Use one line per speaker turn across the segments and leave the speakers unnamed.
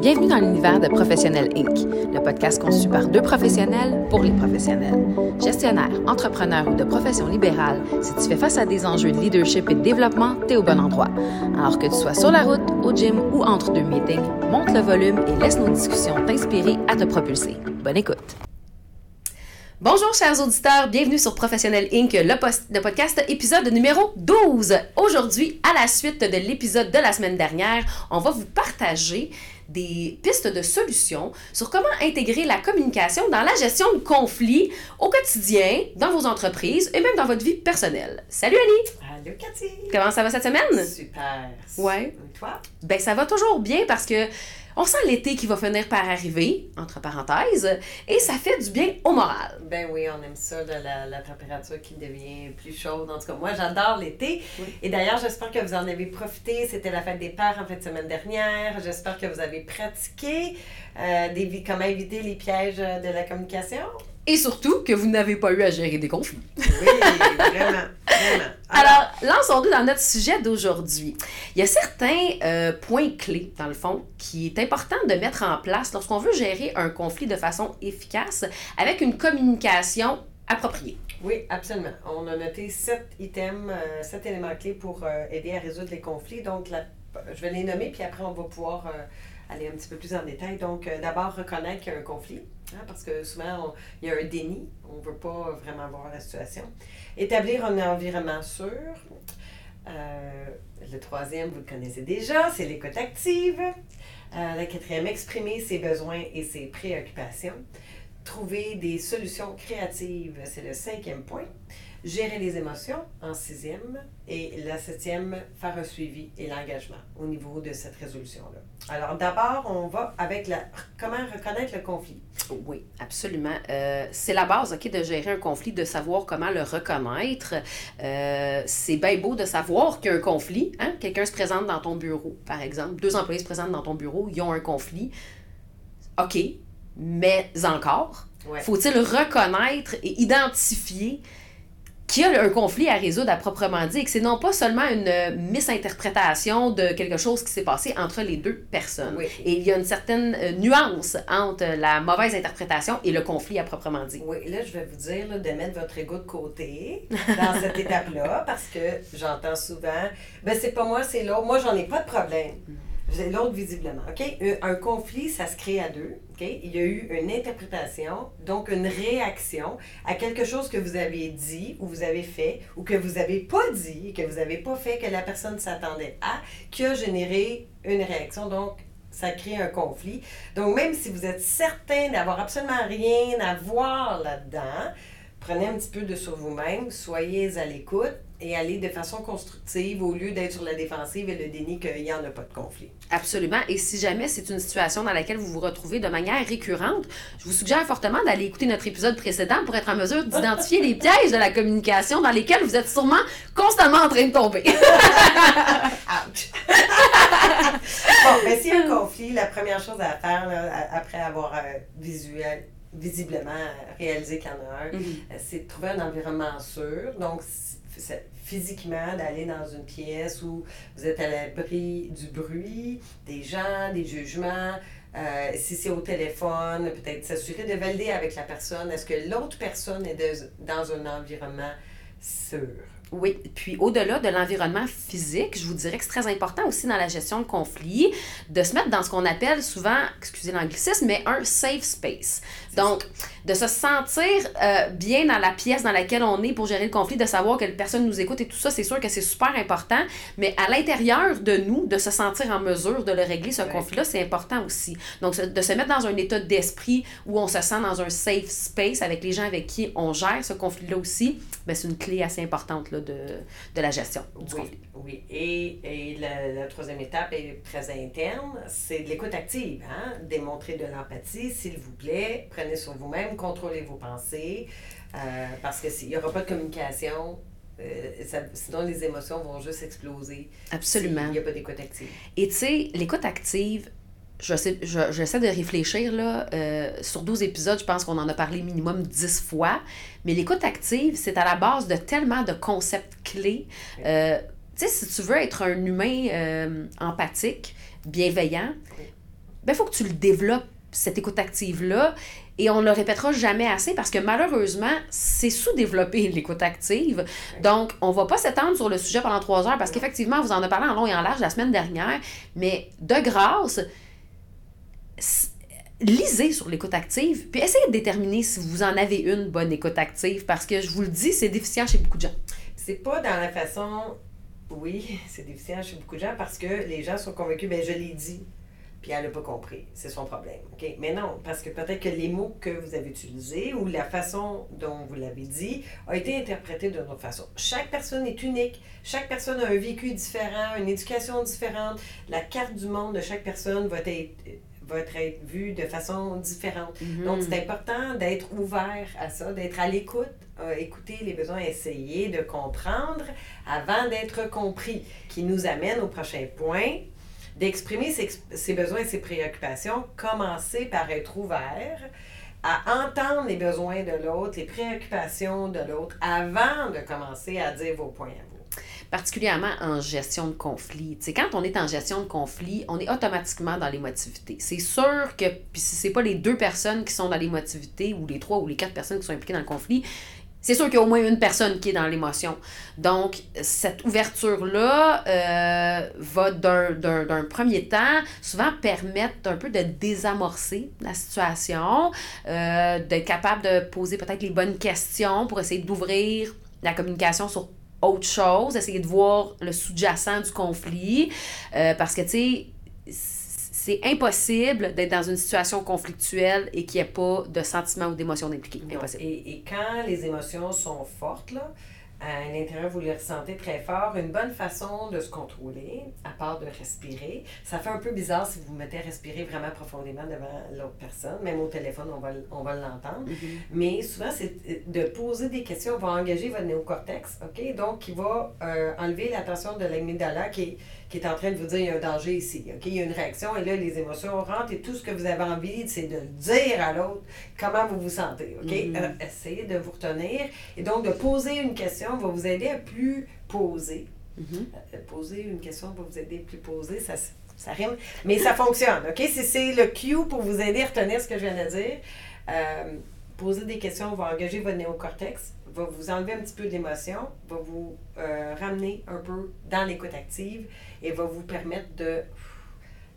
Bienvenue dans l'univers de Professionnel Inc., le podcast conçu par deux professionnels pour les professionnels. Gestionnaire, entrepreneur ou de profession libérale, si tu fais face à des enjeux de leadership et de développement, t'es au bon endroit. Alors que tu sois sur la route, au gym ou entre deux meetings, monte le volume et laisse nos discussions t'inspirer à te propulser. Bonne écoute! Bonjour chers auditeurs, bienvenue sur Professionnel Inc., le, post- le podcast épisode numéro 12. Aujourd'hui, à la suite de l'épisode de la semaine dernière, on va vous partager des pistes de solutions sur comment intégrer la communication dans la gestion de conflits au quotidien, dans vos entreprises et même dans votre vie personnelle. Salut Annie!
Allô, Cathy!
Comment ça va cette semaine?
Super!
Ouais.
Et toi?
Ben ça va toujours bien parce que on sent l'été qui va finir par arriver, entre parenthèses, et ça fait du bien au moral.
Ben oui, on aime ça, de la, la température qui devient plus chaude. En tout cas, moi, j'adore l'été.
Oui.
Et d'ailleurs, j'espère que vous en avez profité. C'était la fête des pères en fin de semaine dernière. J'espère que vous avez pratiqué euh, des, comment éviter les pièges de la communication.
Et surtout que vous n'avez pas eu à gérer des conflits.
Oui, vraiment, vraiment.
Alors, lançons-nous dans notre sujet d'aujourd'hui. Il y a certains euh, points clés, dans le fond, qui est important de mettre en place lorsqu'on veut gérer un conflit de façon efficace avec une communication appropriée.
Oui, absolument. On a noté sept items, euh, sept éléments clés pour euh, aider à résoudre les conflits. Donc, je vais les nommer, puis après, on va pouvoir euh, aller un petit peu plus en détail. Donc, d'abord, reconnaître qu'il y a un conflit, hein, parce que souvent, il y a un déni. On ne veut pas vraiment voir la situation. Établir un environnement sûr. Euh, le troisième, vous le connaissez déjà, c'est l'écoute active. Euh, la quatrième, exprimer ses besoins et ses préoccupations. Trouver des solutions créatives, c'est le cinquième point. Gérer les émotions en sixième. Et la septième, faire un suivi et l'engagement au niveau de cette résolution-là. Alors d'abord, on va avec la comment reconnaître le conflit?
Oui, absolument. Euh, c'est la base ok, de gérer un conflit, de savoir comment le reconnaître. Euh, c'est bien beau de savoir qu'il y a un conflit. Hein? Quelqu'un se présente dans ton bureau, par exemple. Deux employés se présentent dans ton bureau, ils ont un conflit. OK, mais encore,
Ouais.
faut-il reconnaître et identifier qu'il y a un conflit à résoudre à proprement dit et que c'est non pas seulement une euh, misinterprétation de quelque chose qui s'est passé entre les deux personnes.
Oui.
Et il y a une certaine euh, nuance entre la mauvaise interprétation et le conflit à proprement dit.
Oui, là, je vais vous dire là, de mettre votre ego de côté dans cette étape-là parce que j'entends souvent, ben c'est pas moi, c'est l'autre. Moi, j'en ai pas de problème. C'est l'autre visiblement. OK? Un, conflit, ça se crée à deux. Il y a eu une interprétation, donc une réaction à quelque chose que vous avez dit ou vous avez fait ou que vous avez pas dit, que vous n'avez pas fait, que la personne s'attendait à, qui a généré une réaction. Donc, ça crée un conflit. Donc, même si vous êtes certain d'avoir absolument rien à voir là-dedans, prenez un petit peu de sur vous-même, soyez à l'écoute et allez de façon constructive au lieu d'être sur la défensive et le déni qu'il n'y en a pas de conflit.
Absolument. Et si jamais c'est une situation dans laquelle vous vous retrouvez de manière récurrente, je vous suggère fortement d'aller écouter notre épisode précédent pour être en mesure d'identifier les pièges de la communication dans lesquels vous êtes sûrement constamment en train de tomber.
Ouch! bon, ben, s'il y a un conflit, la première chose à faire, là, après avoir euh, visuel, visiblement euh, réalisé qu'il y en a un, euh, c'est de trouver un environnement sûr. Donc, physiquement, d'aller dans une pièce où vous êtes à l'abri du bruit, des gens, des jugements. Euh, si c'est au téléphone, peut-être s'assurer de valider avec la personne. Est-ce que l'autre personne est de- dans un environnement sûr?
Oui, puis au-delà de l'environnement physique, je vous dirais que c'est très important aussi dans la gestion de conflits de se mettre dans ce qu'on appelle souvent, excusez l'anglicisme, mais un safe space. Donc, de se sentir euh, bien dans la pièce dans laquelle on est pour gérer le conflit, de savoir que personne nous écoute et tout ça, c'est sûr que c'est super important, mais à l'intérieur de nous, de se sentir en mesure de le régler, ce
Ouais.
conflit-là, c'est important aussi. Donc, de se mettre dans un état d'esprit où on se sent dans un safe space avec les gens avec qui on gère ce conflit-là aussi, ben, c'est une clé assez importante là, de, de la gestion du
Oui,
conflit.
oui. Et, et la, la troisième étape est très interne, c'est de l'écoute active. Hein? Démontrer de l'empathie, s'il vous plaît. Prenez sur vous-même, contrôlez vos pensées. euh, parce que s'il n'y aura pas de communication, euh, ça- sinon les émotions vont juste exploser.
Absolument.
S'il n'y a pas d'écoute active.
Et tu sais, l'écoute active, je sais- je- j'essaie de réfléchir là, euh, sur 12 épisodes, je pense qu'on en a parlé minimum 10 fois, mais l'écoute active, c'est à la base de tellement de concepts clés. Euh, tu sais, si tu veux être un humain empathique, bienveillant, ben, il faut que tu le développes, cette écoute active-là. Et on ne le répétera jamais assez parce que malheureusement, c'est sous-développé l'écoute active. Donc, on ne va pas s'étendre sur le sujet pendant trois heures parce qu'effectivement, vous en avez parlé en long et en large la semaine dernière. Mais de grâce, lisez sur l'écoute active, puis essayez de déterminer si vous en avez une bonne écoute active, parce que je vous le dis, c'est déficient chez beaucoup de gens.
C'est pas dans la façon. Oui, c'est déficient chez beaucoup de gens parce que les gens sont convaincus, ben je l'ai dit, puis elle n'a pas compris. C'est son problème. OK? Mais non, parce que peut-être que les mots que vous avez utilisés ou la façon dont vous l'avez dit a été interprété d'une autre façon. Chaque personne est unique. Chaque personne a un vécu différent, une éducation différente. La carte du monde de chaque personne va être va être vu de façon différente.
Mhm.
Donc, c'est important d'être ouvert à ça, d'être à l'écoute, euh, écouter les besoins, essayer de comprendre avant d'être compris, qui nous amène au prochain point, d'exprimer ses, besoins et ses préoccupations, commencer par être ouvert à entendre les besoins de l'autre, les préoccupations de l'autre, avant de commencer à dire vos points à vous
particulièrement en gestion de conflit. sais, quand on est en gestion de conflit, on est automatiquement dans l'émotivité. C'est sûr que, si c'est pas les deux personnes qui sont dans l'émotivité, ou les trois ou les quatre personnes qui sont impliquées dans le conflit, c'est sûr qu'il y a au moins une personne qui est dans l'émotion. Donc, cette ouverture-là euh, va d'un premier temps souvent permettre un peu de désamorcer la situation, euh, d'être capable de poser peut-être les bonnes questions pour essayer d'ouvrir la communication sur autre chose, essayer de voir le sous-jacent du conflit. Euh, parce que, tu sais, c'est impossible d'être dans une situation conflictuelle et qu'il n'y ait pas de sentiments ou d'émotions impliquées. Impossible.
Et, et, quand les émotions sont fortes, là, à l'intérieur, vous les ressentez très fort. Une bonne façon de se contrôler, à part de respirer, ça fait un peu bizarre si vous vous mettez à respirer vraiment profondément devant l'autre personne. Même au téléphone, on va, on va l'entendre.
Mm-hmm.
Mais souvent, c'est de poser des questions. On va engager votre néocortex, OK? Donc, qui va euh, enlever l'attention de l'amygdala qui est qui est en train de vous dire il y a un danger ici. OK? Il y a une réaction et là, les émotions rentrent et tout ce que vous avez envie, c'est de dire à l'autre comment vous vous sentez. OK?
Mm-hmm.
Euh, essayez de vous retenir et donc de poser une question va vous aider à plus poser.
Mm-hmm.
Euh, poser une question va vous aider à plus poser. Ça, ça rime, mais ça fonctionne. OK? C'est le cue pour vous aider à retenir ce que je viens de dire. Euh, poser des questions va engager votre néocortex va vous enlever un petit peu d'émotion, va vous euh, ramener un peu dans l'écoute active et va vous permettre de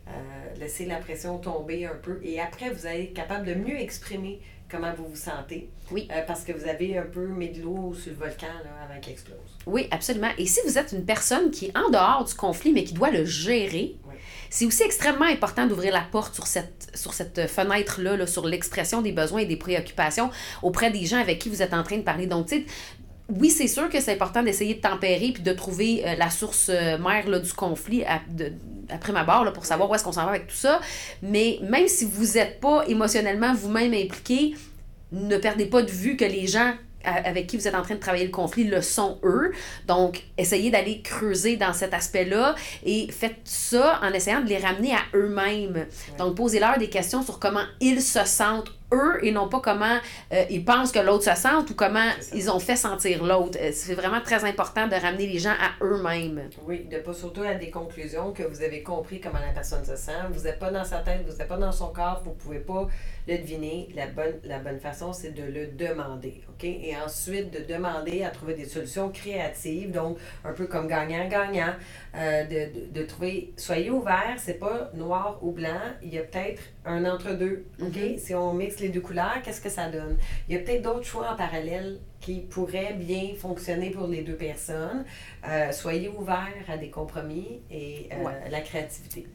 euh, laisser la pression tomber un peu. Et après, vous allez être capable de mieux exprimer comment vous vous sentez.
Oui.
Euh, parce que vous avez un peu mis de l'eau sur le volcan là, avant qu'il explose.
Oui, absolument. Et si vous êtes une personne qui est en dehors du conflit, mais qui doit le gérer,
Oui.
c'est aussi extrêmement important d'ouvrir la porte sur cette, sur cette fenêtre-là, là, sur l'expression des besoins et des préoccupations auprès des gens avec qui vous êtes en train de parler. Donc, tu sais, oui, c'est sûr que c'est important d'essayer de tempérer puis de trouver euh, la source euh, mère là, du conflit à, de, après ma barre là, pour savoir où est-ce qu'on s'en va avec tout ça. Mais même si vous n'êtes pas émotionnellement vous-même impliqué, ne perdez pas de vue que les gens avec qui vous êtes en train de travailler le conflit le sont eux. Donc, essayez d'aller creuser dans cet aspect-là et faites ça en essayant de les ramener à eux-mêmes. Donc, posez-leur des questions sur comment ils se sentent eux et non pas comment euh, ils pensent que l'autre se sente ou comment ils ont fait sentir l'autre. Euh, C'est vraiment très important de ramener les gens à eux-mêmes.
Oui, de pas surtout à des conclusions que vous avez compris comment la personne se sent. Vous n'êtes pas dans sa tête, vous n'êtes pas dans son corps, vous ne pouvez pas le deviner. La bonne, la bonne façon, c'est de le demander. OK? Et ensuite, de demander à trouver des solutions créatives, donc un peu comme gagnant-gagnant, euh, de, de, de, trouver, soyez ouverts, c'est pas noir ou blanc, il y a peut-être un entre-deux. OK?
Mhm.
Si on mixe les deux couleurs, qu'est-ce que ça donne? Il y a peut-être d'autres choix en parallèle qui pourraient bien fonctionner pour les deux personnes. Euh, soyez ouverts à des compromis et euh,
Ouais.
la créativité.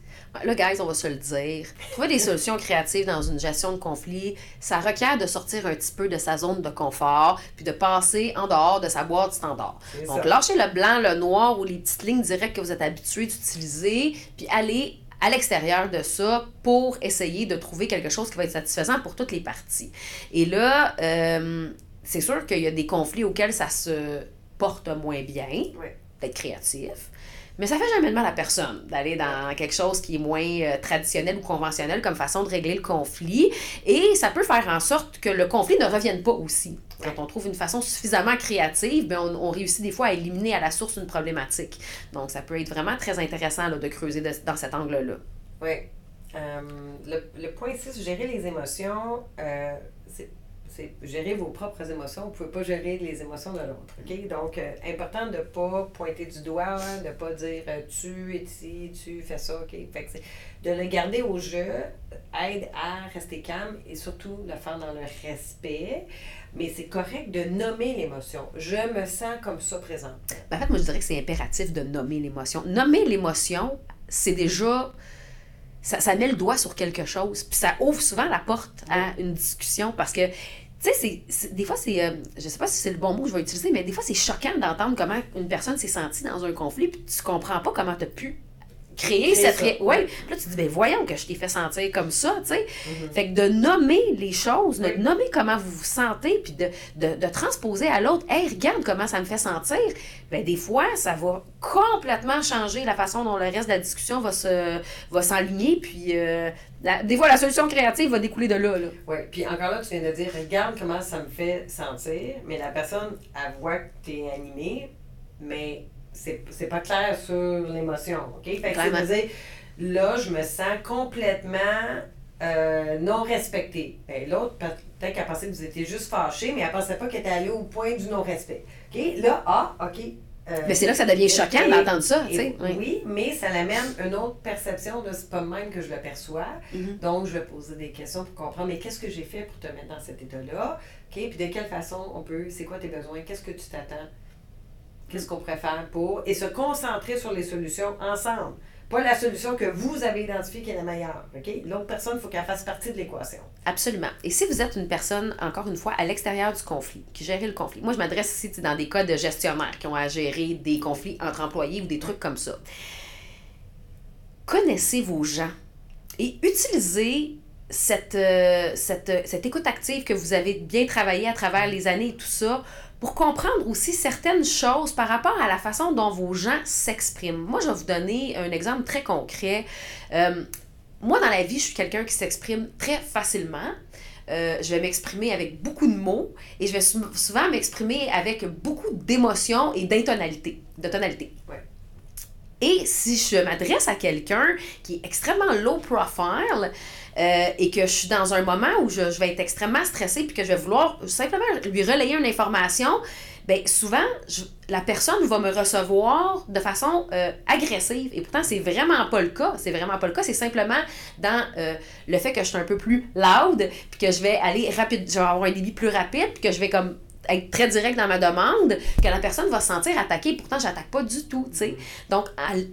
Là, guys, on va se le dire. Trouver des solutions créatives dans une gestion de conflit, ça requiert de sortir un petit peu de sa zone de confort, puis de passer en dehors de sa boîte standard. Donc, lâchez le blanc, le noir ou les petites lignes directes que vous êtes habitué d'utiliser, puis allez à l'extérieur de ça pour essayer de trouver quelque chose qui va être satisfaisant pour toutes les parties. Et là, euh, c'est sûr qu'il y a des conflits auxquels ça se porte moins bien,
Oui.
d'être créatif. Mais ça fait jamais de mal à personne d'aller dans quelque chose qui est moins euh, traditionnel ou conventionnel comme façon de régler le conflit. Et ça peut faire en sorte que le conflit ne revienne pas aussi. Quand on trouve une façon suffisamment créative, ben on, réussit des fois à éliminer à la source une problématique. Donc ça peut être vraiment très intéressant de creuser dans cet angle-là.
Oui. Euh, le, le, point 6, gérer les émotions, euh, c'est c'est gérer vos propres émotions. Vous ne pouvez pas gérer les émotions de l'autre. OK? Donc, euh, important de ne pas pointer du doigt, de ne pas dire euh, tu es ici, tu fais ça. OK? Fait que de le garder au jeu aide à rester calme et surtout le faire dans le respect. Mais c'est correct de nommer l'émotion. Je me sens comme ça présent.
Ben, en fait, moi, je dirais que c'est impératif de nommer l'émotion. Nommer l'émotion, c'est déjà ça, met le doigt sur quelque chose. Puis ça ouvre souvent la porte à une discussion parce que tu sais, c'est, des fois, c'est. Euh, je sais pas si c'est le bon mot que je vais utiliser, mais des fois, c'est choquant d'entendre comment une personne s'est sentie dans un conflit, puis tu comprends pas comment tu as pu créer cette. Ré... Oui. Là, tu dis, ben voyons que je t'ai fait sentir comme ça, tu sais. Mm-hmm. Fait que de nommer les choses, de nommer comment vous vous sentez, puis de, de, de transposer à l'autre, hey, regarde comment ça me fait sentir, ben des fois, ça va complètement changer la façon dont le reste de la discussion va, se, va s'enligner, puis euh, des fois, la solution créative va découler de là. là.
Oui, puis encore là, tu viens de dire, regarde comment ça me fait sentir, mais la personne, elle voit que tu es animé, mais c'est pas clair sur l'émotion. OK? Fait que ça veut dire, là, je me sens complètement euh, non respectée. Ben, L'autre, peut-être qu'elle pensait que vous étiez juste fâché, mais elle pensait pas qu'elle était allée au point du non-respect. OK? Là, ah, OK.
Euh, mais c'est là que ça devient choquant d'entendre ça, tu sais.
Oui. mais ça l'amène une autre perception de c'est pas même que je le perçois. Mm-hmm. Donc, je vais poser des questions pour comprendre, mais qu'est-ce que j'ai fait pour te mettre dans cet état-là? OK? Puis de quelle façon on peut, c'est quoi tes besoins? Qu'est-ce que tu t'attends? Qu'est-ce qu'on pourrait faire pour. Et se concentrer sur les solutions ensemble. Pas la solution que vous avez identifiée qui est la meilleure. OK? L'autre personne, il faut qu'elle fasse partie de l'équation.
Absolument. Et si vous êtes une personne, encore une fois, à l'extérieur du conflit, qui gère le conflit, moi je m'adresse ici dans des cas de gestionnaires qui ont à gérer des conflits entre employés ou des trucs comme ça. Connaissez vos gens et utilisez cette, euh, cette, cette écoute active que vous avez bien travaillé à travers les années et tout ça pour comprendre aussi certaines choses par rapport à la façon dont vos gens s'expriment. Moi, je vais vous donner un exemple très concret. Euh, moi, dans la vie, je suis quelqu'un qui s'exprime très facilement. Euh, je vais m'exprimer avec beaucoup de mots et je vais souvent m'exprimer avec beaucoup d'émotions et d'intonalité. De tonalité. Et si je m'adresse à quelqu'un qui est extrêmement low profile, euh, et que je suis dans un moment où je, vais être extrêmement stressée puis que je vais vouloir simplement lui relayer une information, bien souvent, la personne va me recevoir de façon euh, agressive. Et pourtant, c'est vraiment pas le cas. C'est vraiment pas le cas. C'est simplement dans euh, le fait que je suis un peu plus loud, puis que je vais aller rapide, je vais avoir un débit plus rapide, puis que je vais comme être très direct dans ma demande, que la personne va se sentir attaquée. Pourtant, j'attaque pas du tout, tu sais. Donc,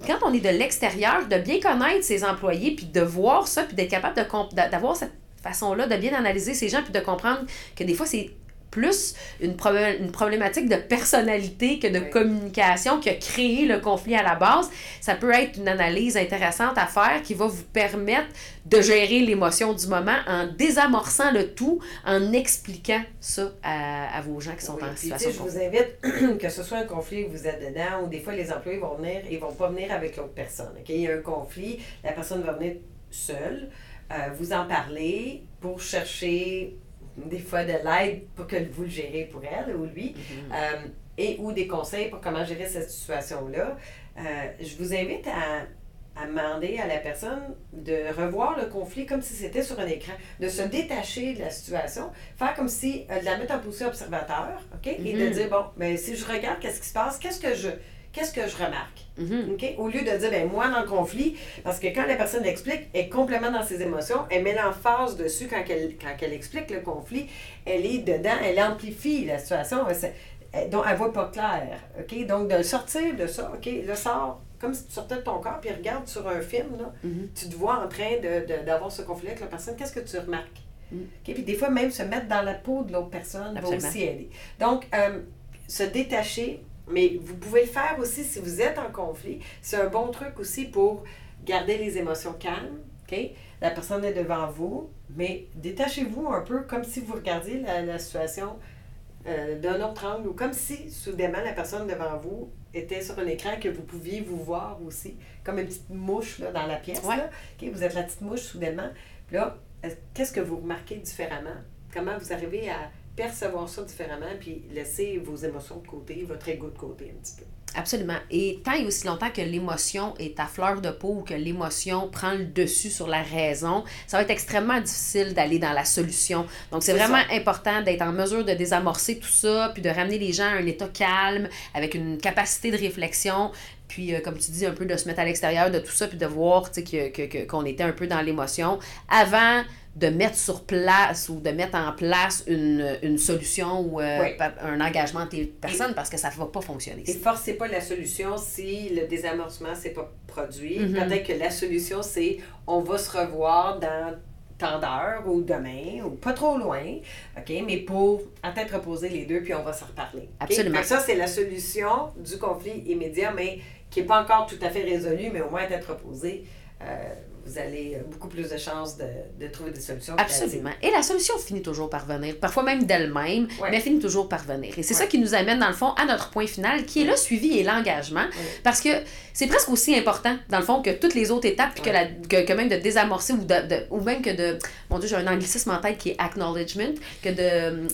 quand on est de l'extérieur, de bien connaître ses employés, puis de voir ça, puis d'être capable d'avoir cette façon-là de bien analyser ces gens, puis de comprendre que des fois, c'est plus une, une problématique de personnalité que de communication qui a créé le conflit à la base. Ça peut être une analyse intéressante à faire qui va vous permettre de gérer l'émotion du moment en désamorçant le tout, en expliquant ça à, à vos gens qui sont en situation.
Je vous invite, que ce soit un conflit où vous êtes dedans, ou des fois les employés vont venir et vont pas venir avec l'autre personne. Il y a un conflit, la personne va venir seule, euh, vous en parler pour chercher des fois de l'aide pour que vous le gérez pour elle ou lui, mm-hmm. euh, et ou des conseils pour comment gérer cette situation-là. Euh, je vous invite à, à, demander à la personne de revoir le conflit comme si c'était sur un écran, de se détacher de la situation, faire comme si, euh, de la mettre en position observateur, OK? Et de mm-hmm. dire, bon, mais si je regarde qu'est-ce qui se passe, qu'est-ce que je qu'est-ce que je remarque? Mm-hmm. Au lieu de dire, ben, moi, dans le conflit, parce que quand la personne explique, elle est complètement dans ses émotions, elle met l'emphase dessus quand elle, quand elle explique le conflit, elle est dedans, elle amplifie la situation, donc elle voit pas clair. OK? Donc, de sortir de ça, OK, le sort comme si tu sortais de ton corps, puis regarde sur un film, là, mm-hmm. tu te vois en train d'avoir de, ce conflit avec la personne, qu'est-ce que tu remarques? Mm. Puis des fois, même se mettre dans la peau de l'autre personne va aussi aider. Donc, euh, se détacher, mais vous pouvez le faire aussi si vous êtes en conflit. C'est un bon truc aussi pour garder les émotions calmes. La personne est devant vous, mais détachez-vous un peu comme si vous regardiez la, situation euh, d'un autre angle ou comme si soudainement la personne devant vous était sur un écran que vous pouviez vous voir aussi, comme une petite mouche là, dans la pièce. Vous êtes la petite mouche soudainement. là, qu'est-ce que vous remarquez différemment? Comment vous arrivez à percevoir ça différemment, puis laisser vos émotions de côté, votre ego de côté un petit peu.
Absolument. Et tant et aussi longtemps que l'émotion est à fleur de peau ou que l'émotion prend le dessus sur la raison, ça va être extrêmement difficile d'aller dans la solution. Donc, c'est vraiment important d'être en mesure de désamorcer tout ça, puis de ramener les gens à un état calme, avec une capacité de réflexion, puis, euh, comme tu dis, un peu de se mettre à l'extérieur de tout ça, puis de voir qu'on que, que, était un peu dans l'émotion avant de mettre sur place ou de mettre en place une, une solution ou euh, un engagement de personne parce que ça ne va pas fonctionner.
Et forcez pas la solution si le désamorcement s'est pas produit. Mm-hmm. Peut-être que la solution, c'est on va se revoir dans tant d'heures ou demain ou pas trop loin, OK? Mais pour en tête reposer les deux, puis on va se reparler.
Absolument.
ça, c'est la solution du conflit immédiat, mais qui n'est pas encore tout à fait résolu, mais au moins être reposée. Euh, vous allez beaucoup plus de chances de, de trouver des solutions.
Absolument. Et la solution finit toujours par venir, parfois même d'elle-même, mais elle finit toujours par venir. Et c'est ça qui nous amène, dans le fond, à notre point final, qui est le suivi et l'engagement. Parce que c'est presque aussi important, dans le fond, que toutes les autres étapes, puis que, la, que, que, même de désamorcer ou, de, ou même que de. Mon Dieu, j'ai un anglicisme en tête qui est acknowledgement, que de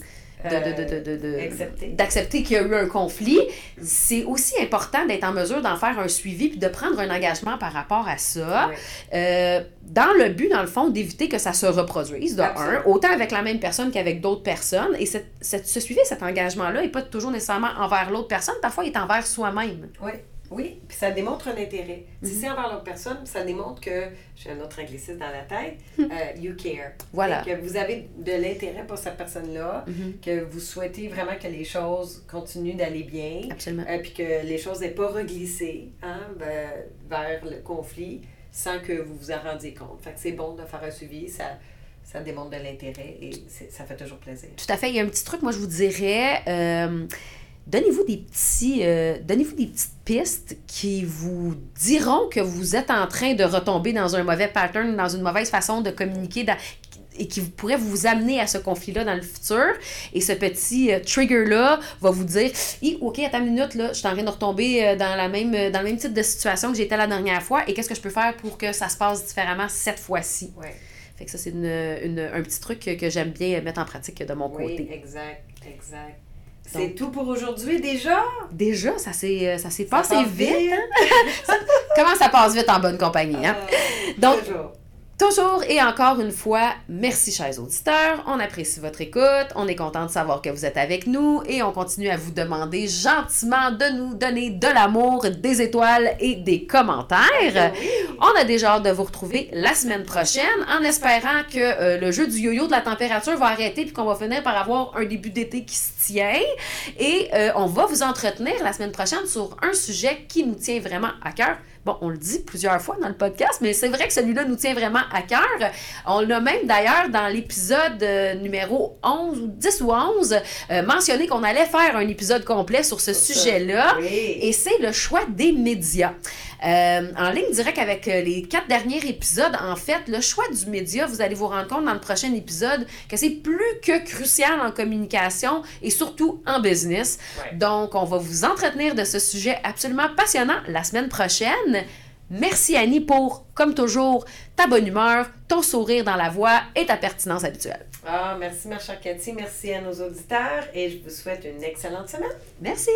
d'accepter qu'il y a eu un conflit, c'est aussi important d'être en mesure d'en faire un suivi puis de prendre un engagement par rapport à ça, euh, dans le but, dans le fond, d'éviter que ça se reproduise, de un, autant avec la même personne qu'avec d'autres personnes. Et cette, cette, ce suivi, cet engagement-là, n'est pas toujours nécessairement envers l'autre personne, parfois il est envers soi-même.
Oui. Oui, puis ça démontre un intérêt. Si mhm. c'est envers l'autre personne, ça démontre que, j'ai un autre anglicisme dans la tête, euh, you care.
Voilà.
Que vous avez de l'intérêt pour cette personne-là, mhm. que vous souhaitez vraiment que les choses continuent d'aller bien.
Absolument.
Euh, puis que les choses n'aient pas reglissé hein, vers le conflit sans que vous vous en rendiez compte. Fait que c'est bon de faire un suivi, ça, ça démontre de l'intérêt et ça fait toujours plaisir.
Tout à fait. Il y a un petit truc, moi, je vous dirais. Euh, donnez-vous des petits euh, donnez-vous des petites pistes qui vous diront que vous êtes en train de retomber dans un mauvais pattern, dans une mauvaise façon de communiquer et qui pourrait vous amener à ce conflit-là dans le futur. Et ce petit euh, trigger-là va vous dire OK, attends une minute, là, je suis en train de retomber euh, dans, la même, dans le même type de situation que j'étais la dernière fois et qu'est-ce que je peux faire pour que ça se passe différemment cette fois-ci.
Ouais.
Fait que ça, c'est une, une, un petit truc que j'aime bien mettre en pratique de mon
oui,
côté.
Exact, exact. C'est tout pour aujourd'hui déjà?
Déjà, ça s'est, euh, ça s'est passé vite. Hein? Comment ça passe vite en bonne compagnie? Hein?
Euh, Donc, toujours.
Toujours et encore une fois, merci chers auditeurs, on apprécie votre écoute, on est content de savoir que vous êtes avec nous et on continue à vous demander gentiment de nous donner de l'amour, des étoiles et des commentaires.
Ah
on a déjà hâte de vous retrouver la semaine prochaine en espérant que euh, le jeu du yo-yo de la température va arrêter puis qu'on va finir par avoir un début d'été qui se tient. Et euh, on va vous entretenir la semaine prochaine sur un sujet qui nous tient vraiment à cœur Bon, on le dit plusieurs fois dans le podcast, mais c'est vrai que celui-là nous tient vraiment à cœur. On l'a même d'ailleurs dans l'épisode euh, numéro 11 ou 10 ou 11 euh, mentionné qu'on allait faire un épisode complet sur ce sujet-là. Et c'est le choix des médias. Euh, en ligne direct avec les quatre derniers épisodes, en fait, le choix du média, vous allez vous rendre compte dans le prochain épisode que c'est plus que crucial en communication et surtout en business. Donc, on va vous entretenir de ce sujet absolument passionnant la semaine prochaine. Merci Annie pour, comme toujours, ta bonne humeur, ton sourire dans la voix et ta pertinence habituelle.
Ah, merci ma chère Cathy, merci à nos auditeurs et je vous souhaite une excellente semaine.
Merci.